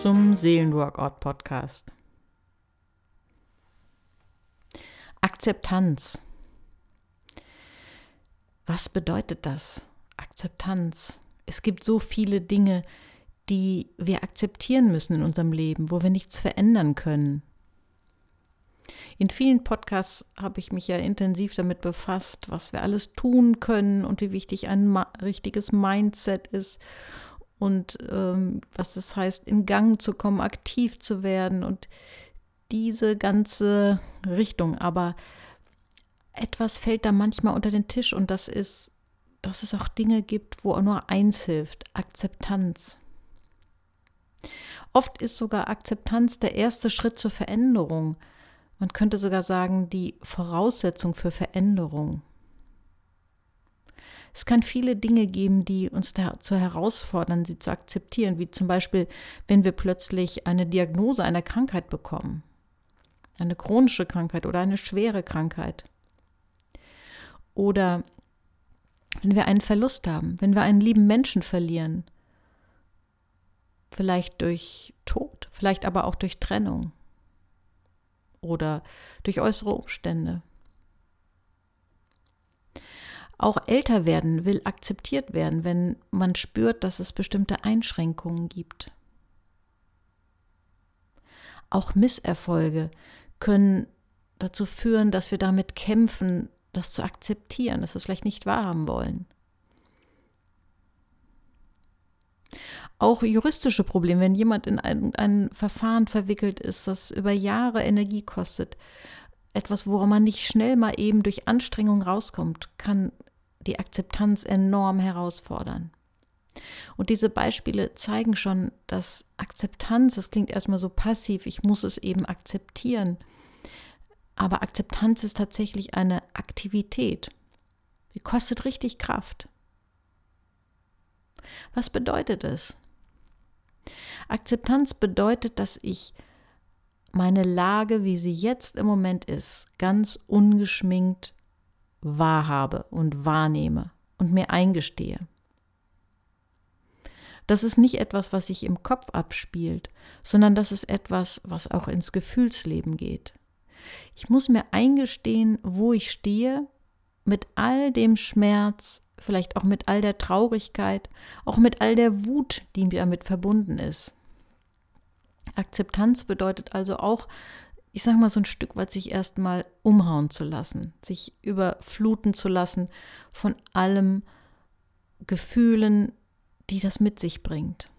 zum Seelenworkout Podcast. Akzeptanz. Was bedeutet das? Akzeptanz. Es gibt so viele Dinge, die wir akzeptieren müssen in unserem Leben, wo wir nichts verändern können. In vielen Podcasts habe ich mich ja intensiv damit befasst, was wir alles tun können und wie wichtig ein richtiges Mindset ist und ähm, was es heißt, in Gang zu kommen, aktiv zu werden und diese ganze Richtung. Aber etwas fällt da manchmal unter den Tisch und das ist, dass es auch Dinge gibt, wo nur eins hilft, Akzeptanz. Oft ist sogar Akzeptanz der erste Schritt zur Veränderung. Man könnte sogar sagen, die Voraussetzung für Veränderung. Es kann viele Dinge geben, die uns dazu herausfordern, sie zu akzeptieren, wie zum Beispiel, wenn wir plötzlich eine Diagnose einer Krankheit bekommen, eine chronische Krankheit oder eine schwere Krankheit. Oder wenn wir einen Verlust haben, wenn wir einen lieben Menschen verlieren, vielleicht durch Tod, vielleicht aber auch durch Trennung oder durch äußere Umstände. Auch älter werden will akzeptiert werden, wenn man spürt, dass es bestimmte Einschränkungen gibt. Auch Misserfolge können dazu führen, dass wir damit kämpfen, das zu akzeptieren, dass wir es vielleicht nicht wahrhaben wollen. Auch juristische Probleme, wenn jemand in ein, ein Verfahren verwickelt ist, das über Jahre Energie kostet, etwas, woran man nicht schnell mal eben durch Anstrengung rauskommt, kann die Akzeptanz enorm herausfordern. Und diese Beispiele zeigen schon, dass Akzeptanz, das klingt erstmal so passiv, ich muss es eben akzeptieren. Aber Akzeptanz ist tatsächlich eine Aktivität. Sie kostet richtig Kraft. Was bedeutet es? Akzeptanz bedeutet, dass ich meine Lage, wie sie jetzt im Moment ist, ganz ungeschminkt wahrhabe und wahrnehme und mir eingestehe. Das ist nicht etwas, was sich im Kopf abspielt, sondern das ist etwas, was auch ins Gefühlsleben geht. Ich muss mir eingestehen, wo ich stehe, mit all dem Schmerz, vielleicht auch mit all der Traurigkeit, auch mit all der Wut, die damit verbunden ist. Akzeptanz bedeutet also auch, ich sage mal, so ein Stück weit sich erstmal umhauen zu lassen, sich überfluten zu lassen von allem Gefühlen, die das mit sich bringt.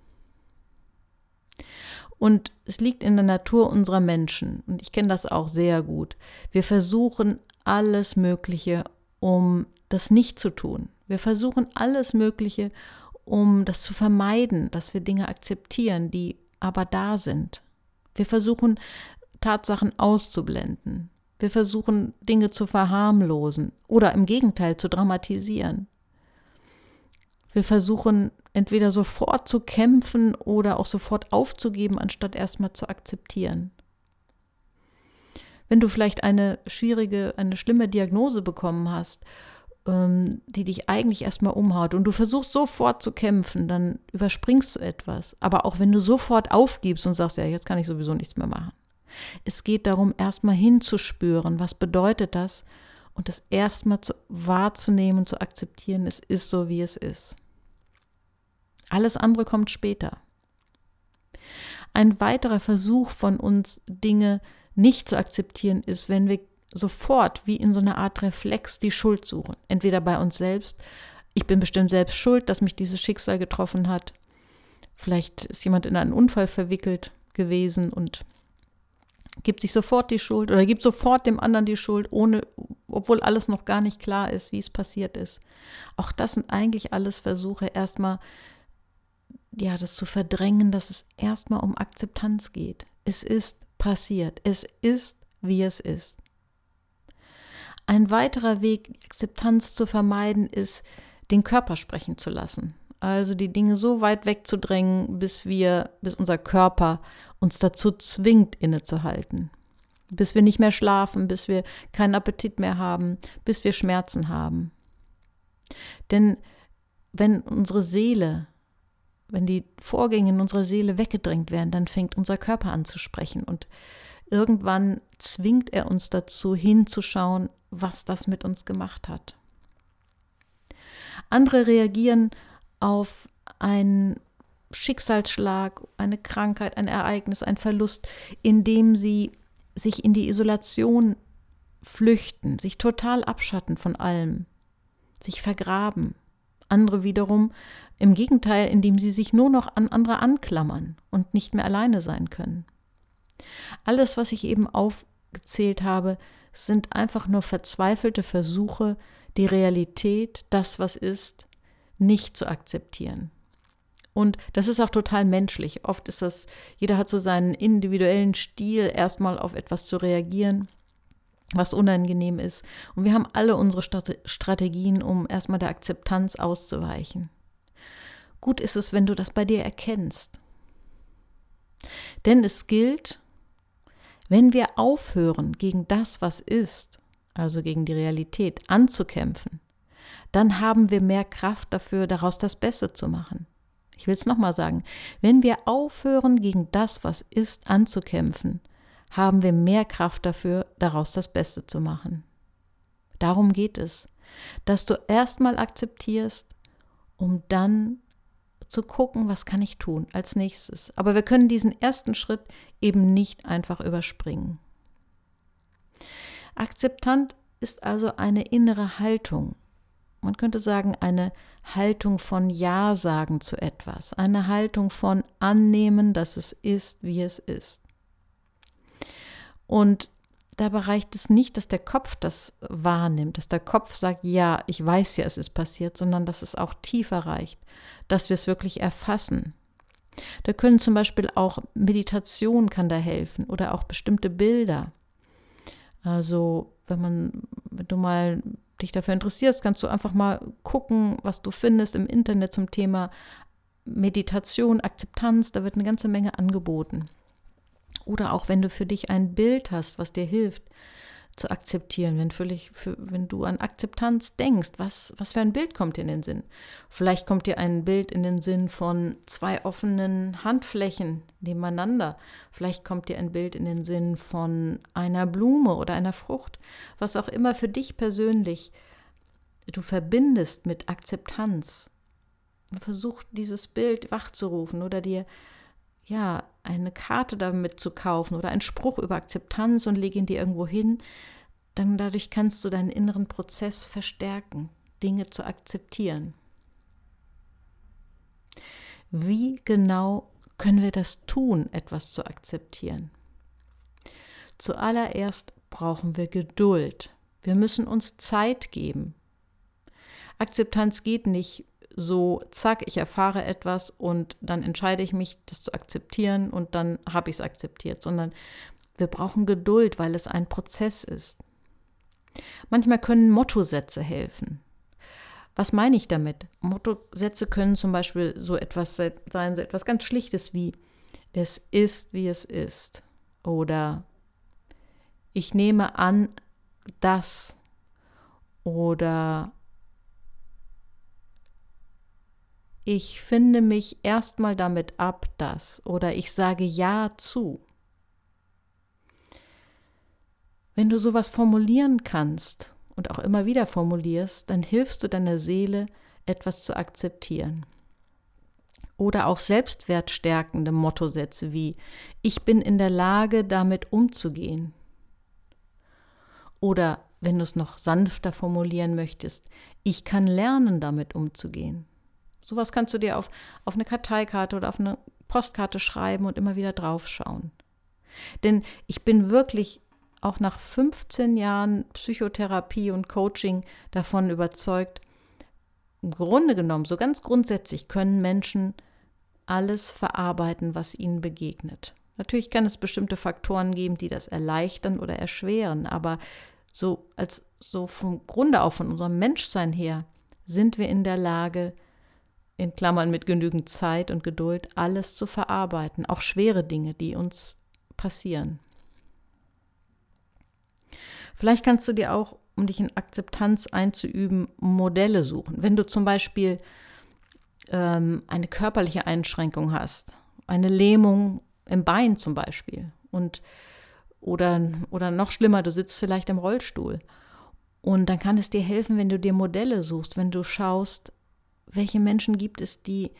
Und es liegt in der Natur unserer Menschen, und ich kenne das auch sehr gut. Wir versuchen alles Mögliche, um das nicht zu tun. Wir versuchen alles Mögliche, um das zu vermeiden, dass wir Dinge akzeptieren, die aber da sind. Wir versuchen Tatsachen auszublenden. Wir versuchen Dinge zu verharmlosen oder im Gegenteil zu dramatisieren. Wir versuchen entweder sofort zu kämpfen oder auch sofort aufzugeben, anstatt erstmal zu akzeptieren. Wenn du vielleicht eine schwierige, eine schlimme Diagnose bekommen hast, ähm, die dich eigentlich erstmal umhaut und du versuchst sofort zu kämpfen, dann überspringst du etwas. Aber auch wenn du sofort aufgibst und sagst, ja, jetzt kann ich sowieso nichts mehr machen, es geht darum, erstmal hinzuspüren, was bedeutet das und das erstmal wahrzunehmen und zu akzeptieren, es ist so, wie es ist. Alles andere kommt später. Ein weiterer Versuch von uns, Dinge nicht zu akzeptieren, ist, wenn wir sofort wie in so einer Art Reflex die Schuld suchen. Entweder bei uns selbst, ich bin bestimmt selbst schuld, dass mich dieses Schicksal getroffen hat. Vielleicht ist jemand in einen Unfall verwickelt gewesen und gibt sich sofort die Schuld oder gibt sofort dem anderen die Schuld, ohne, obwohl alles noch gar nicht klar ist, wie es passiert ist. Auch das sind eigentlich alles Versuche, erstmal ja, das zu verdrängen, dass es erstmal um Akzeptanz geht. Es ist passiert. Es ist, wie es ist. Ein weiterer Weg, Akzeptanz zu vermeiden, ist, den Körper sprechen zu lassen. Also die Dinge so weit wegzudrängen, bis wir, bis unser Körper uns dazu zwingt, innezuhalten. Bis wir nicht mehr schlafen, bis wir keinen Appetit mehr haben, bis wir Schmerzen haben. Denn wenn unsere Seele wenn die Vorgänge in unserer Seele weggedrängt werden, dann fängt unser Körper an zu sprechen und irgendwann zwingt er uns dazu hinzuschauen, was das mit uns gemacht hat. Andere reagieren auf einen Schicksalsschlag, eine Krankheit, ein Ereignis, ein Verlust, indem sie sich in die Isolation flüchten, sich total abschatten von allem, sich vergraben. Andere wiederum im Gegenteil, indem sie sich nur noch an andere anklammern und nicht mehr alleine sein können. Alles, was ich eben aufgezählt habe, sind einfach nur verzweifelte Versuche, die Realität, das, was ist, nicht zu akzeptieren. Und das ist auch total menschlich. Oft ist das, jeder hat so seinen individuellen Stil, erstmal auf etwas zu reagieren, was unangenehm ist. Und wir haben alle unsere Strategien, um erstmal der Akzeptanz auszuweichen. Gut ist es, wenn du das bei dir erkennst. Denn es gilt, wenn wir aufhören, gegen das, was ist, also gegen die Realität, anzukämpfen, dann haben wir mehr Kraft dafür, daraus das Beste zu machen. Ich will es nochmal sagen, wenn wir aufhören, gegen das, was ist, anzukämpfen, haben wir mehr Kraft dafür, daraus das Beste zu machen. Darum geht es, dass du erstmal akzeptierst, um dann zu gucken, was kann ich tun als nächstes. Aber wir können diesen ersten Schritt eben nicht einfach überspringen. Akzeptant ist also eine innere Haltung. Man könnte sagen, eine Haltung von Ja sagen zu etwas, eine Haltung von annehmen, dass es ist, wie es ist. Und dabei reicht es nicht, dass der Kopf das wahrnimmt, dass der Kopf sagt, ja, ich weiß ja, es ist passiert, sondern dass es auch tiefer reicht, dass wir es wirklich erfassen. Da können zum Beispiel auch Meditation kann da helfen oder auch bestimmte Bilder. Also wenn man, wenn du mal dich dafür interessierst, kannst du einfach mal gucken, was du findest im Internet zum Thema Meditation, Akzeptanz. Da wird eine ganze Menge angeboten. Oder auch wenn du für dich ein Bild hast, was dir hilft zu akzeptieren, wenn, völlig, für, wenn du an Akzeptanz denkst, was, was für ein Bild kommt dir in den Sinn? Vielleicht kommt dir ein Bild in den Sinn von zwei offenen Handflächen nebeneinander. Vielleicht kommt dir ein Bild in den Sinn von einer Blume oder einer Frucht. Was auch immer für dich persönlich du verbindest mit Akzeptanz. Versuch dieses Bild wachzurufen oder dir ja, eine Karte damit zu kaufen oder einen Spruch über Akzeptanz und leg ihn dir irgendwo hin, dann dadurch kannst du deinen inneren Prozess verstärken, Dinge zu akzeptieren. Wie genau können wir das tun, etwas zu akzeptieren? Zuallererst brauchen wir Geduld. Wir müssen uns Zeit geben. Akzeptanz geht nicht so, zack, ich erfahre etwas und dann entscheide ich mich, das zu akzeptieren und dann habe ich es akzeptiert, sondern wir brauchen Geduld, weil es ein Prozess ist. Manchmal können Mottosätze helfen. Was meine ich damit? Mottosätze können zum Beispiel so etwas sein, so etwas ganz Schlichtes wie es ist, wie es ist. Oder ich nehme an, dass. Oder ich finde mich erstmal damit ab, dass oder ich sage Ja zu. Wenn du sowas formulieren kannst und auch immer wieder formulierst, dann hilfst du deiner Seele, etwas zu akzeptieren. Oder auch selbstwertstärkende Mottosätze wie Ich bin in der Lage, damit umzugehen. Oder wenn du es noch sanfter formulieren möchtest, ich kann lernen, damit umzugehen. Sowas kannst du dir auf, auf eine Karteikarte oder auf eine Postkarte schreiben und immer wieder draufschauen. Denn ich bin wirklich auch nach 15 Jahren Psychotherapie und Coaching davon überzeugt, im Grunde genommen, so ganz grundsätzlich können Menschen alles verarbeiten, was ihnen begegnet. Natürlich kann es bestimmte Faktoren geben, die das erleichtern oder erschweren, aber so als so vom Grunde auf von unserem Menschsein her sind wir in der Lage, in Klammern mit genügend Zeit und Geduld, alles zu verarbeiten, auch schwere Dinge, die uns passieren. Vielleicht kannst du dir auch, um dich in Akzeptanz einzuüben, Modelle suchen. Wenn du zum Beispiel ähm, eine körperliche Einschränkung hast, eine Lähmung im Bein zum Beispiel und oder, oder noch schlimmer, du sitzt vielleicht im Rollstuhl. Und dann kann es dir helfen, wenn du dir Modelle suchst, wenn du schaust, welche Menschen gibt es, die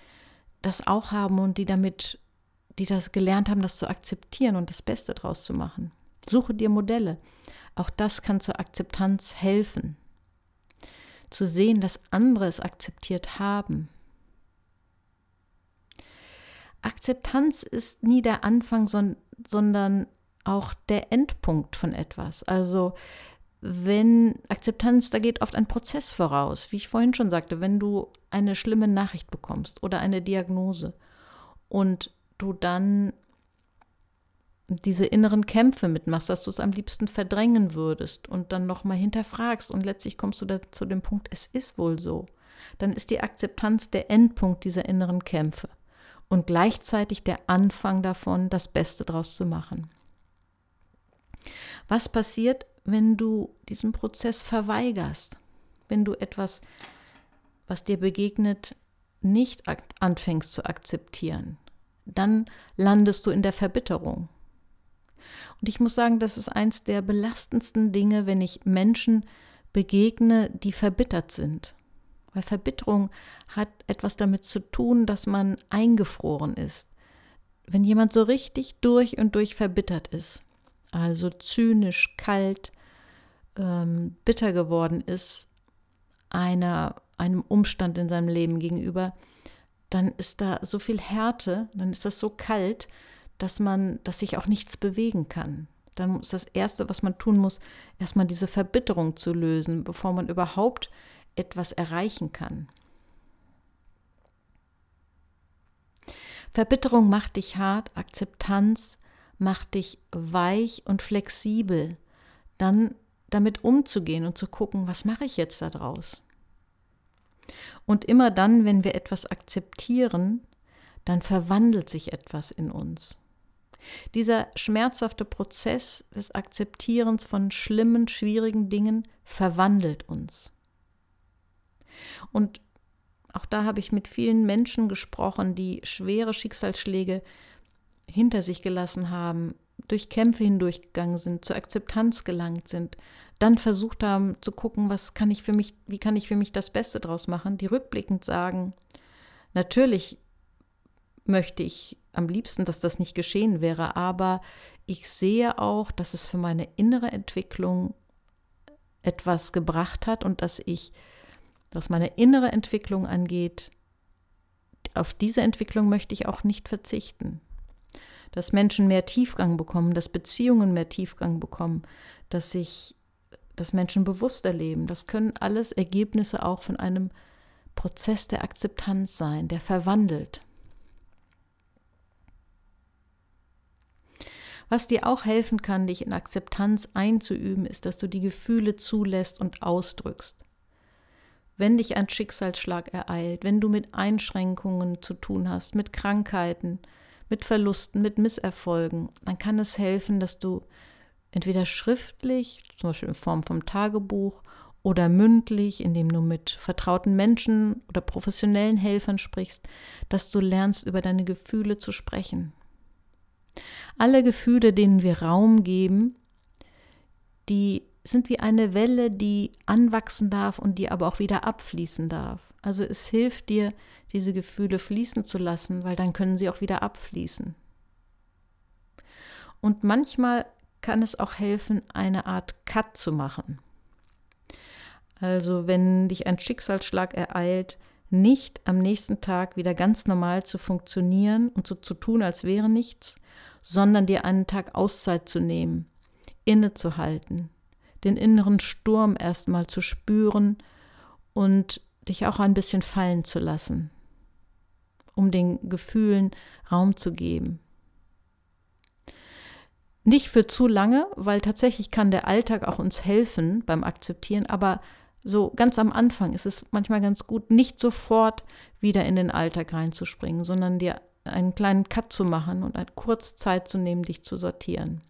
das auch haben und die damit, die das gelernt haben, das zu akzeptieren und das Beste draus zu machen. Suche dir Modelle. Auch das kann zur Akzeptanz helfen. Zu sehen, dass andere es akzeptiert haben. Akzeptanz ist nie der Anfang, sondern auch der Endpunkt von etwas. Also wenn Akzeptanz, da geht oft ein Prozess voraus, wie ich vorhin schon sagte, wenn du eine schlimme Nachricht bekommst oder eine Diagnose und du dann diese inneren Kämpfe mitmachst, dass du es am liebsten verdrängen würdest und dann nochmal hinterfragst und letztlich kommst du da zu dem Punkt, es ist wohl so, dann ist die Akzeptanz der Endpunkt dieser inneren Kämpfe und gleichzeitig der Anfang davon, das Beste draus zu machen. Was passiert, wenn du diesen Prozess verweigerst? Wenn du etwas, was dir begegnet, nicht anfängst zu akzeptieren? Dann landest du in der Verbitterung. Und ich muss sagen, das ist eins der belastendsten Dinge, wenn ich Menschen begegne, die verbittert sind. Weil Verbitterung hat etwas damit zu tun, dass man eingefroren ist. Wenn jemand so richtig durch und durch verbittert ist, also zynisch, kalt, ähm, bitter geworden ist, einer, einem Umstand in seinem Leben gegenüber, dann ist da so viel Härte, dann ist das so kalt, dass man, dass sich auch nichts bewegen kann. Dann ist das Erste, was man tun muss, erstmal diese Verbitterung zu lösen, bevor man überhaupt etwas erreichen kann. Verbitterung macht dich hart, Akzeptanz macht dich weich und flexibel, dann damit umzugehen und zu gucken, was mache ich jetzt daraus? Und immer dann, wenn wir etwas akzeptieren, dann verwandelt sich etwas in uns. Dieser schmerzhafte Prozess des Akzeptierens von schlimmen, schwierigen Dingen verwandelt uns. Und auch da habe ich mit vielen Menschen gesprochen, die schwere Schicksalsschläge hinter sich gelassen haben, durch Kämpfe hindurchgegangen sind, zur Akzeptanz gelangt sind, dann versucht haben zu gucken, was kann ich für mich, wie kann ich für mich das Beste draus machen, die rückblickend sagen, natürlich möchte ich am liebsten, dass das nicht geschehen wäre, aber ich sehe auch, dass es für meine innere Entwicklung etwas gebracht hat und dass ich, was meine innere Entwicklung angeht, auf diese Entwicklung möchte ich auch nicht verzichten dass Menschen mehr Tiefgang bekommen, dass Beziehungen mehr Tiefgang bekommen, dass sich, dass Menschen bewusster leben. Das können alles Ergebnisse auch von einem Prozess der Akzeptanz sein, der verwandelt. Was dir auch helfen kann, dich in Akzeptanz einzuüben, ist, dass du die Gefühle zulässt und ausdrückst. Wenn dich ein Schicksalsschlag ereilt, wenn du mit Einschränkungen zu tun hast, mit Krankheiten, mit Verlusten, mit Misserfolgen, dann kann es helfen, dass du entweder schriftlich, zum Beispiel in Form vom Tagebuch, oder mündlich, indem du mit vertrauten Menschen oder professionellen Helfern sprichst, dass du lernst, über deine Gefühle zu sprechen. Alle Gefühle, denen wir Raum geben, die sind wie eine Welle, die anwachsen darf und die aber auch wieder abfließen darf. Also es hilft dir, diese Gefühle fließen zu lassen, weil dann können sie auch wieder abfließen. Und manchmal kann es auch helfen, eine Art Cut zu machen. Also wenn dich ein Schicksalsschlag ereilt, nicht am nächsten Tag wieder ganz normal zu funktionieren und so zu tun, als wäre nichts, sondern dir einen Tag Auszeit zu nehmen, innezuhalten, den inneren Sturm erstmal zu spüren und dich auch ein bisschen fallen zu lassen, um den Gefühlen Raum zu geben. Nicht für zu lange, weil tatsächlich kann der Alltag auch uns helfen beim Akzeptieren, aber so ganz am Anfang ist es manchmal ganz gut, nicht sofort wieder in den Alltag reinzuspringen, sondern dir einen kleinen Cut zu machen und eine kurze Zeit zu nehmen, dich zu sortieren.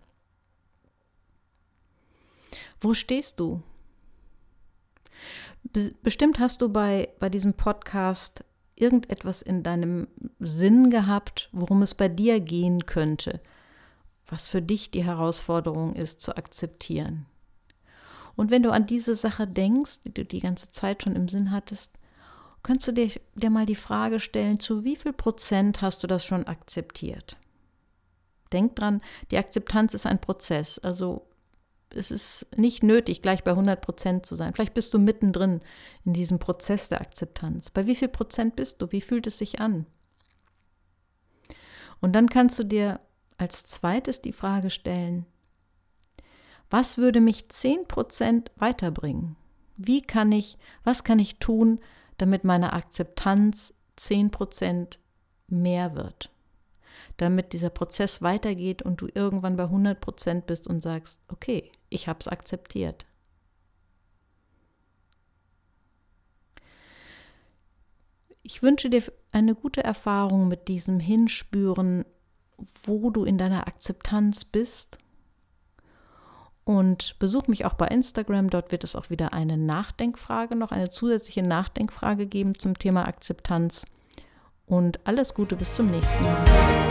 Wo stehst du? Bestimmt hast du bei, bei diesem Podcast irgendetwas in deinem Sinn gehabt, worum es bei dir gehen könnte, was für dich die Herausforderung ist zu akzeptieren. Und wenn du an diese Sache denkst, die du die ganze Zeit schon im Sinn hattest, kannst du dir, dir mal die Frage stellen, zu wie viel Prozent hast du das schon akzeptiert? Denk dran, die Akzeptanz ist ein Prozess. Also es ist nicht nötig, gleich bei 100 Prozent zu sein. Vielleicht bist du mittendrin in diesem Prozess der Akzeptanz. Bei wie viel Prozent bist du? Wie fühlt es sich an? Und dann kannst du dir als zweites die Frage stellen, was würde mich 10 Prozent weiterbringen? Wie kann ich, was kann ich tun, damit meine Akzeptanz 10 Prozent mehr wird? damit dieser Prozess weitergeht und du irgendwann bei 100 Prozent bist und sagst, okay, ich habe es akzeptiert. Ich wünsche dir eine gute Erfahrung mit diesem Hinspüren, wo du in deiner Akzeptanz bist. Und besuch mich auch bei Instagram. Dort wird es auch wieder eine Nachdenkfrage, noch eine zusätzliche Nachdenkfrage geben zum Thema Akzeptanz und alles Gute bis zum nächsten Mal.